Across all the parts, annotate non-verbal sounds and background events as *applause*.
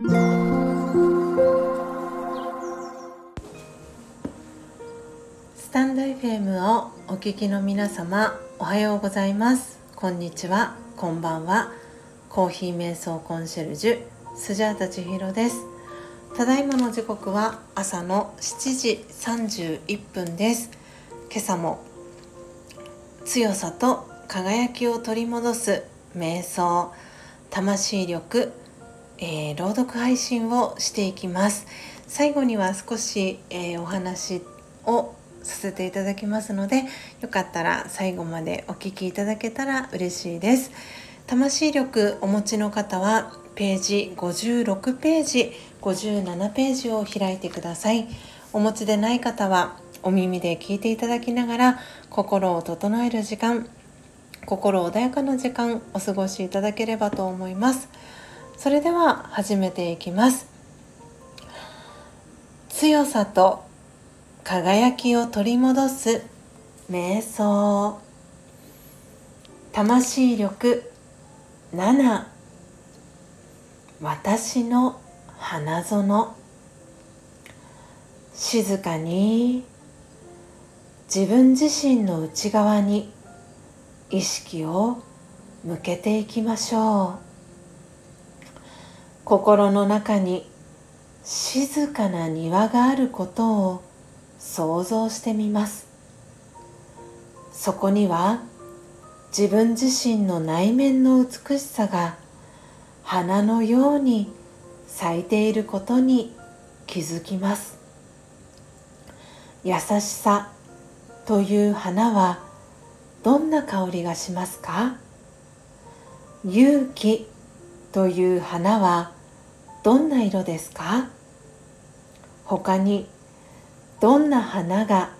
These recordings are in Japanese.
スタンド FM をお聞きの皆様おはようございます。こんにちは。こんばんは。コーヒー瞑想コンシェルジュスジャータ千尋です。ただいまの時刻は朝の7時31分です。今朝も強さと輝きを取り戻す瞑想魂力、えー、朗読配信をしていきます。最後には少し、えー、お話をさせていただきますのでよかったら最後までお聴きいただけたら嬉しいです。魂力お持ちの方はページ56ページ57ページを開いてください。お持ちでない方はお耳で聞いていただきながら心を整える時間心穏やかな時間お過ごしいただければと思います。それでは始めていきます。強さと輝きを取り戻す瞑想。魂力。7私の花園。静かに。自分自身の内側に意識を向けていきましょう。心の中に静かな庭があることを想像してみます。そこには自分自身の内面の美しさが花のように咲いていることに気づきます。優しさという花はどんな香りがしますか？勇気という花はどんな色ですか？他にどんな花が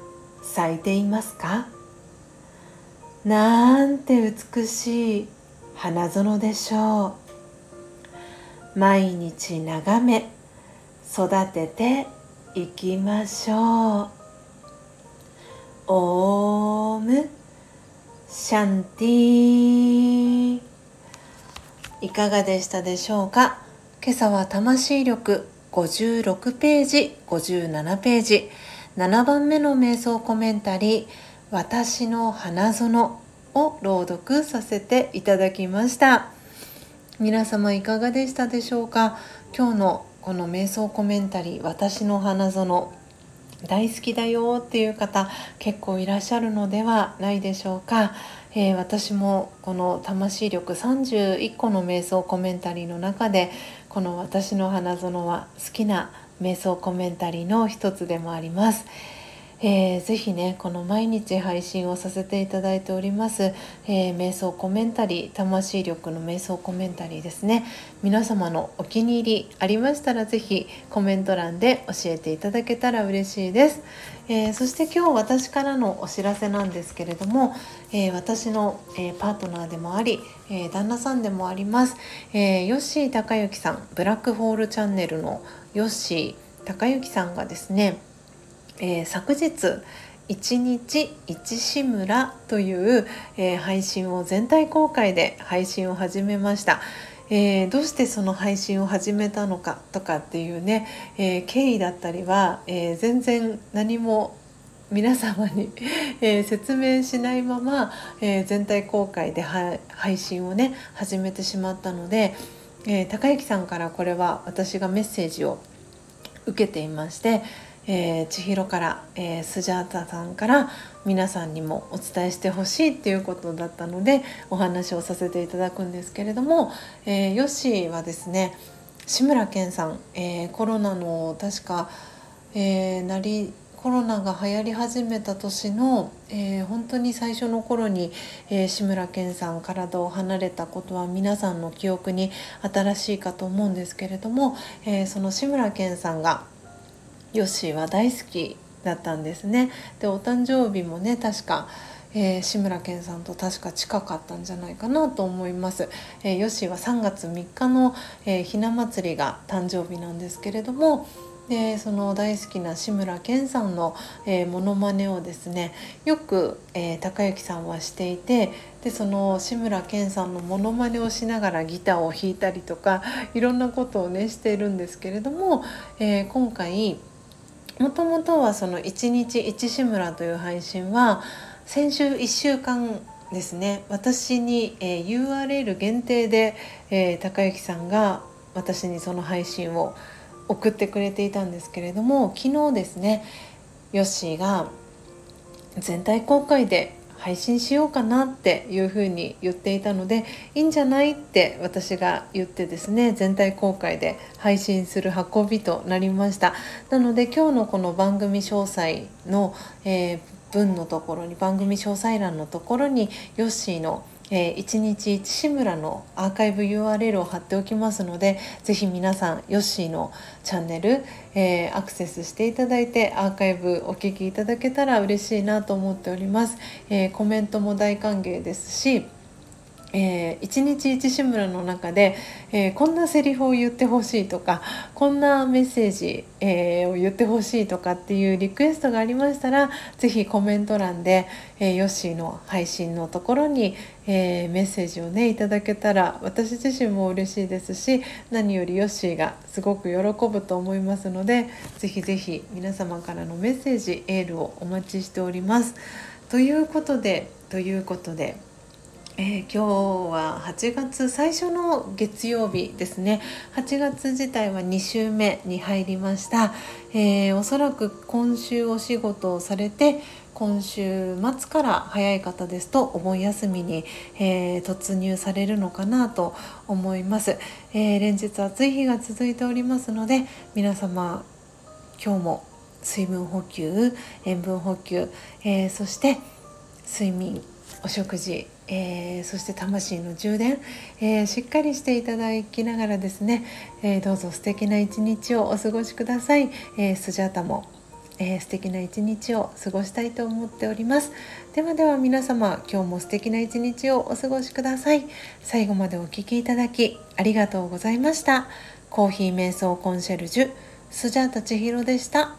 咲いていますか？なんて美しい花園でしょう。毎日眺め育てていきましょう。オームシャンティいかがでしたでしょうか？今朝は魂力56ページ57ページ。7番目の瞑想コメンタリー「私の花園」を朗読させていただきました。皆様いかがでしたでしょうか？今日のこの瞑想コメンタリー「私の花園」大好きだよっていう方結構いらっしゃるのではないでしょうか、えー、私もこの魂力31個の瞑想コメンタリーの中でこの私の花園は好きな瞑想コメンタリーの一つでもあります。えー、ぜひねこの毎日配信をさせていただいております、えー、瞑想コメンタリー魂力の瞑想コメンタリーですね皆様のお気に入りありましたらぜひコメント欄で教えていただけたら嬉しいです、えー、そして今日私からのお知らせなんですけれども、え私の、えパートナーでもあり、え旦那さんでもあります、えヨッシー高之さんブラックホールチャンネルのヨッシー高之さんがですねえ、昨日1日1志村という、え、配信を全体公開で配信を始めました。えー、どうしてその配信を始めたのかとかっていうね、えー、経緯だったりは、えー、全然何も皆様に *laughs* え説明しないまま、え全体公開で配信をね始めてしまったので、え高之さんからこれは私がメッセージを受けていましてえー、千尋から、えー、スジャータさんから皆さんにもお伝えしてほしいっていうことだったのでお話をさせていただくんですけれども、えー、ヨッシーはですね志村けんさん、えー、コロナの確か、えー、なりコロナが流行り始めた年の、えー、本当に最初の頃に、えー、志村けんさん体を離れたことは皆さんの記憶に新しいかと思うんですけれども、えー、その志村けんさんがヨッシーは大好きだったんですね。でお誕生日もね確かえー、志村けんさんと確か近かったんじゃないかなと思います。えー、ヨッシーは3月3日の、えー、ひな祭りが誕生日なんですけれどもでその大好きな志村けんさんの、えー、モノマネをですねよく、えー、高之さんはしていてでその志村けんさんのモノマネをしながらギターを弾いたりとかいろんなことをねしているんですけれども、えー、今回もともとはその「1日1志村」という配信は先週1週間ですね。私に、えー、URL 限定で、えー、高之さんが私にその配信を送ってくれていたんですけれども昨日ですねヨッシーが全体公開で配信しようかなっていうふうに言っていたのでいいんじゃないって私が言ってですね全体公開で配信する運びとなりました。なので今日のこの番組詳細の、えー、文のところに番組詳細欄のところにヨッシーの「えー、1日1志村のアーカイブ URL を貼っておきますのでぜひ皆さんヨッシーのチャンネル、えー、アクセスしていただいてアーカイブお聴きいただけたら嬉しいなと思っております、えー、コメントも大歓迎ですしえー、一日一志村の中で、えー、こんなセリフを言ってほしいとかこんなメッセージ、えー、を言ってほしいとかっていうリクエストがありましたら是非コメント欄で、えー、ヨッシーの配信のところに、えー、メッセージをねいただけたら私自身も嬉しいですし何よりヨッシーがすごく喜ぶと思いますので是非是非皆様からのメッセージエールをお待ちしております。ということでということで。えー、今日は8月最初の月曜日ですね8月自体は2週目に入りました、えー、おそらく今週お仕事をされて今週末から早い方ですとお盆休みに、えー、突入されるのかなと思います、えー、連日暑い日が続いておりますので皆様今日も水分補給塩分補給、えー、そして睡眠お食事えー、そして魂の充電、えー、しっかりしていただきながらですね、えー、どうぞ素敵な一日をお過ごしください、えスジャータも、え素敵な一日を過ごしたいと思っております。ではでは皆様今日も素敵な一日をお過ごしください。最後までお聴きいただきありがとうございました。コーヒー瞑想コンシェルジュスジャータ千尋でした。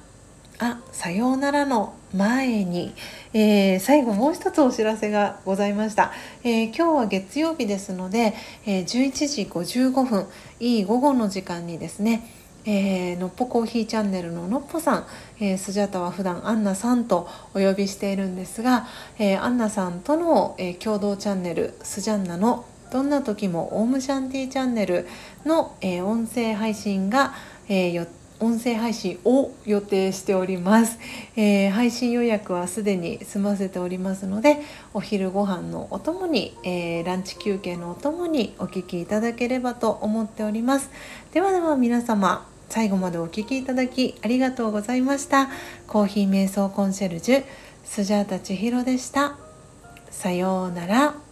あさようならの前に、えー、最後もう一つお知らせがございました、えー、今日は月曜日ですので、えー、11時55分いい午後の時間にですねえー、のっぽコーヒーチャンネルののっぽさん、えー、スジャタは普段アンナさんとお呼びしているんですが、えー、アンナさんとの、え共同チャンネルスジャンナのどんな時もオームシャンティーチャンネルの、え音声配信が、えー、音声配信を予定しております、えー、配信予約はすでに済ませておりますのでお昼ご飯のお供に、えー、ランチ休憩のお供にお聞きいただければと思っております。ではでは皆様最後までお聴きいただきありがとうございました。コーヒー瞑想コンシェルジュスジャータ千尋でした。さようなら。